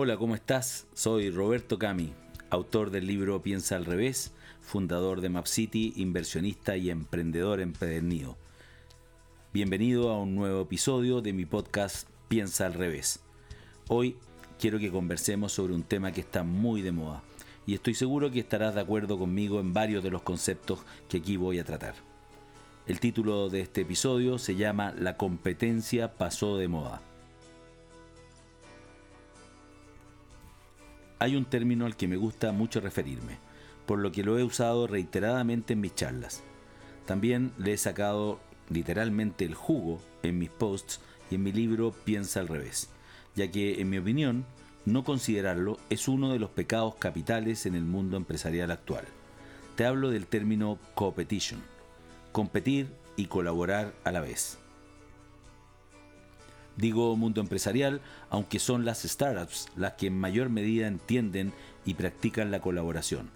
Hola, ¿cómo estás? Soy Roberto Cami, autor del libro Piensa al revés, fundador de MapCity, inversionista y emprendedor empedernido. Bienvenido a un nuevo episodio de mi podcast Piensa al revés. Hoy quiero que conversemos sobre un tema que está muy de moda y estoy seguro que estarás de acuerdo conmigo en varios de los conceptos que aquí voy a tratar. El título de este episodio se llama La competencia pasó de moda. Hay un término al que me gusta mucho referirme, por lo que lo he usado reiteradamente en mis charlas. También le he sacado literalmente el jugo en mis posts y en mi libro Piensa al revés, ya que en mi opinión no considerarlo es uno de los pecados capitales en el mundo empresarial actual. Te hablo del término competition, competir y colaborar a la vez. Digo mundo empresarial, aunque son las startups las que en mayor medida entienden y practican la colaboración.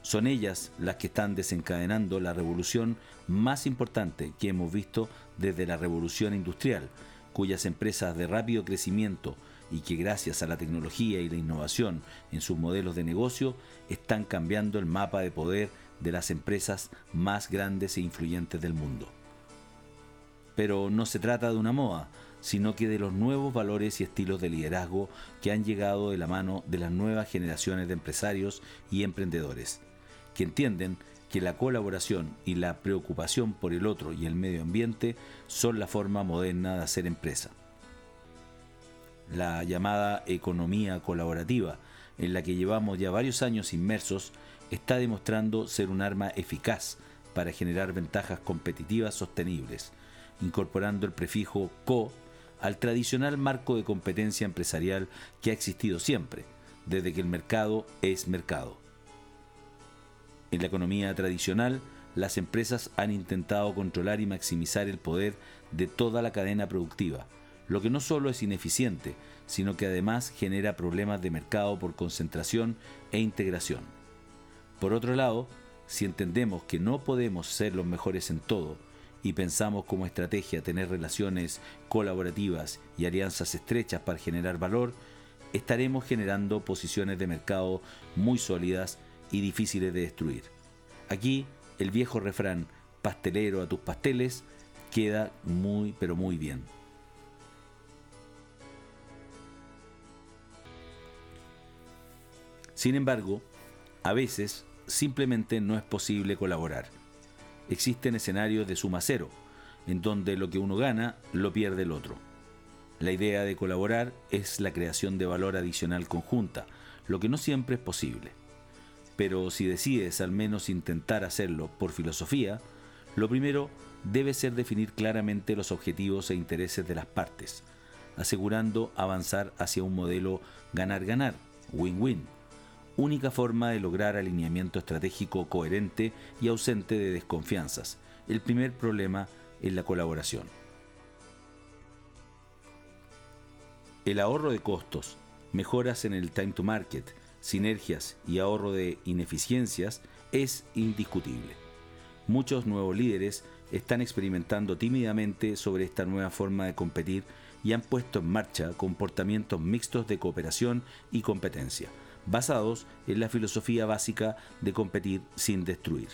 Son ellas las que están desencadenando la revolución más importante que hemos visto desde la revolución industrial, cuyas empresas de rápido crecimiento y que gracias a la tecnología y la innovación en sus modelos de negocio están cambiando el mapa de poder de las empresas más grandes e influyentes del mundo. Pero no se trata de una moda, sino que de los nuevos valores y estilos de liderazgo que han llegado de la mano de las nuevas generaciones de empresarios y emprendedores, que entienden que la colaboración y la preocupación por el otro y el medio ambiente son la forma moderna de hacer empresa. La llamada economía colaborativa, en la que llevamos ya varios años inmersos, está demostrando ser un arma eficaz para generar ventajas competitivas sostenibles, incorporando el prefijo co al tradicional marco de competencia empresarial que ha existido siempre, desde que el mercado es mercado. En la economía tradicional, las empresas han intentado controlar y maximizar el poder de toda la cadena productiva, lo que no solo es ineficiente, sino que además genera problemas de mercado por concentración e integración. Por otro lado, si entendemos que no podemos ser los mejores en todo, y pensamos como estrategia tener relaciones colaborativas y alianzas estrechas para generar valor, estaremos generando posiciones de mercado muy sólidas y difíciles de destruir. Aquí el viejo refrán pastelero a tus pasteles queda muy pero muy bien. Sin embargo, a veces simplemente no es posible colaborar existen escenarios de suma cero, en donde lo que uno gana lo pierde el otro. La idea de colaborar es la creación de valor adicional conjunta, lo que no siempre es posible. Pero si decides al menos intentar hacerlo por filosofía, lo primero debe ser definir claramente los objetivos e intereses de las partes, asegurando avanzar hacia un modelo ganar-ganar, win-win, única forma de lograr alineamiento estratégico coherente y ausente de desconfianzas. El primer problema es la colaboración. El ahorro de costos, mejoras en el time to market, sinergias y ahorro de ineficiencias es indiscutible. Muchos nuevos líderes están experimentando tímidamente sobre esta nueva forma de competir y han puesto en marcha comportamientos mixtos de cooperación y competencia basados en la filosofía básica de competir sin destruir.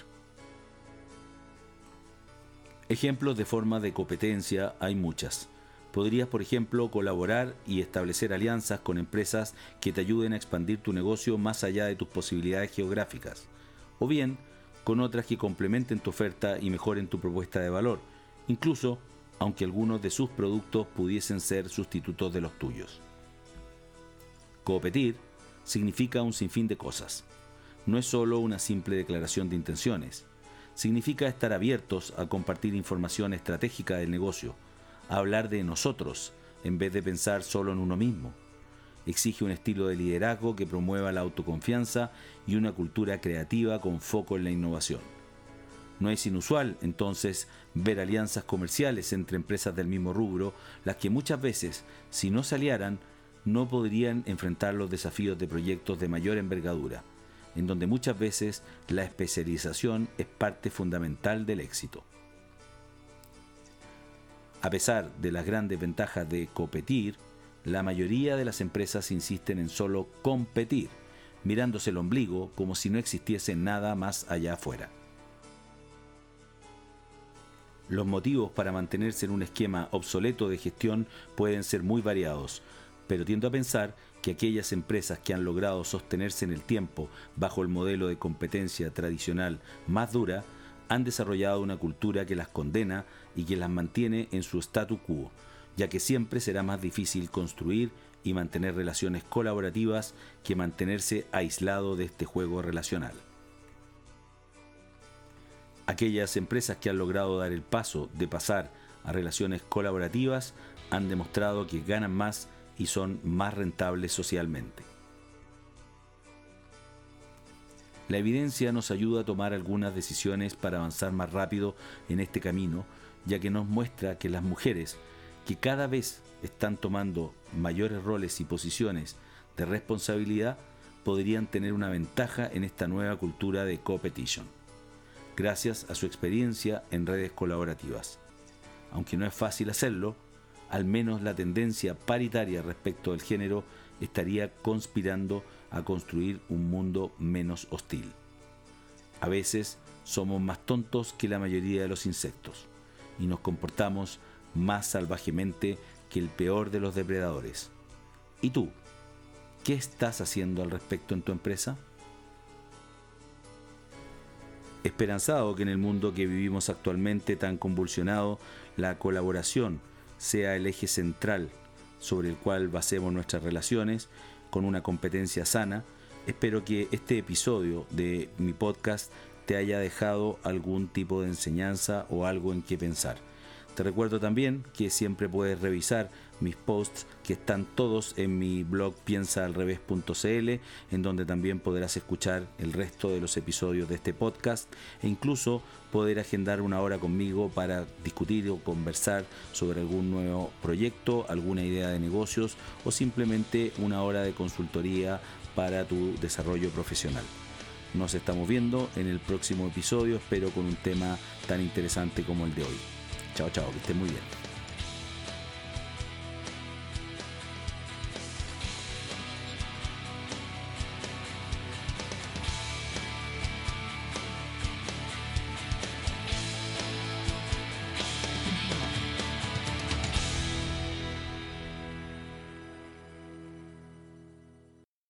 Ejemplos de forma de competencia hay muchas. Podrías, por ejemplo, colaborar y establecer alianzas con empresas que te ayuden a expandir tu negocio más allá de tus posibilidades geográficas. O bien, con otras que complementen tu oferta y mejoren tu propuesta de valor, incluso aunque algunos de sus productos pudiesen ser sustitutos de los tuyos. Competir significa un sinfín de cosas. No es solo una simple declaración de intenciones. Significa estar abiertos a compartir información estratégica del negocio, a hablar de nosotros en vez de pensar solo en uno mismo. Exige un estilo de liderazgo que promueva la autoconfianza y una cultura creativa con foco en la innovación. No es inusual, entonces, ver alianzas comerciales entre empresas del mismo rubro, las que muchas veces, si no se aliaran, no podrían enfrentar los desafíos de proyectos de mayor envergadura, en donde muchas veces la especialización es parte fundamental del éxito. A pesar de las grandes ventajas de competir, la mayoría de las empresas insisten en solo competir, mirándose el ombligo como si no existiese nada más allá afuera. Los motivos para mantenerse en un esquema obsoleto de gestión pueden ser muy variados, pero tiendo a pensar que aquellas empresas que han logrado sostenerse en el tiempo bajo el modelo de competencia tradicional más dura han desarrollado una cultura que las condena y que las mantiene en su statu quo, ya que siempre será más difícil construir y mantener relaciones colaborativas que mantenerse aislado de este juego relacional. Aquellas empresas que han logrado dar el paso de pasar a relaciones colaborativas han demostrado que ganan más y son más rentables socialmente. La evidencia nos ayuda a tomar algunas decisiones para avanzar más rápido en este camino, ya que nos muestra que las mujeres, que cada vez están tomando mayores roles y posiciones de responsabilidad, podrían tener una ventaja en esta nueva cultura de competition, gracias a su experiencia en redes colaborativas. Aunque no es fácil hacerlo, al menos la tendencia paritaria respecto del género estaría conspirando a construir un mundo menos hostil. A veces somos más tontos que la mayoría de los insectos y nos comportamos más salvajemente que el peor de los depredadores. ¿Y tú? ¿Qué estás haciendo al respecto en tu empresa? Esperanzado que en el mundo que vivimos actualmente tan convulsionado, la colaboración sea el eje central sobre el cual basemos nuestras relaciones con una competencia sana. Espero que este episodio de mi podcast te haya dejado algún tipo de enseñanza o algo en que pensar. Te recuerdo también que siempre puedes revisar mis posts que están todos en mi blog piensaalrevés.cl, en donde también podrás escuchar el resto de los episodios de este podcast e incluso poder agendar una hora conmigo para discutir o conversar sobre algún nuevo proyecto, alguna idea de negocios o simplemente una hora de consultoría para tu desarrollo profesional. Nos estamos viendo en el próximo episodio, espero con un tema tan interesante como el de hoy. Chao, chao, que esté muy bien.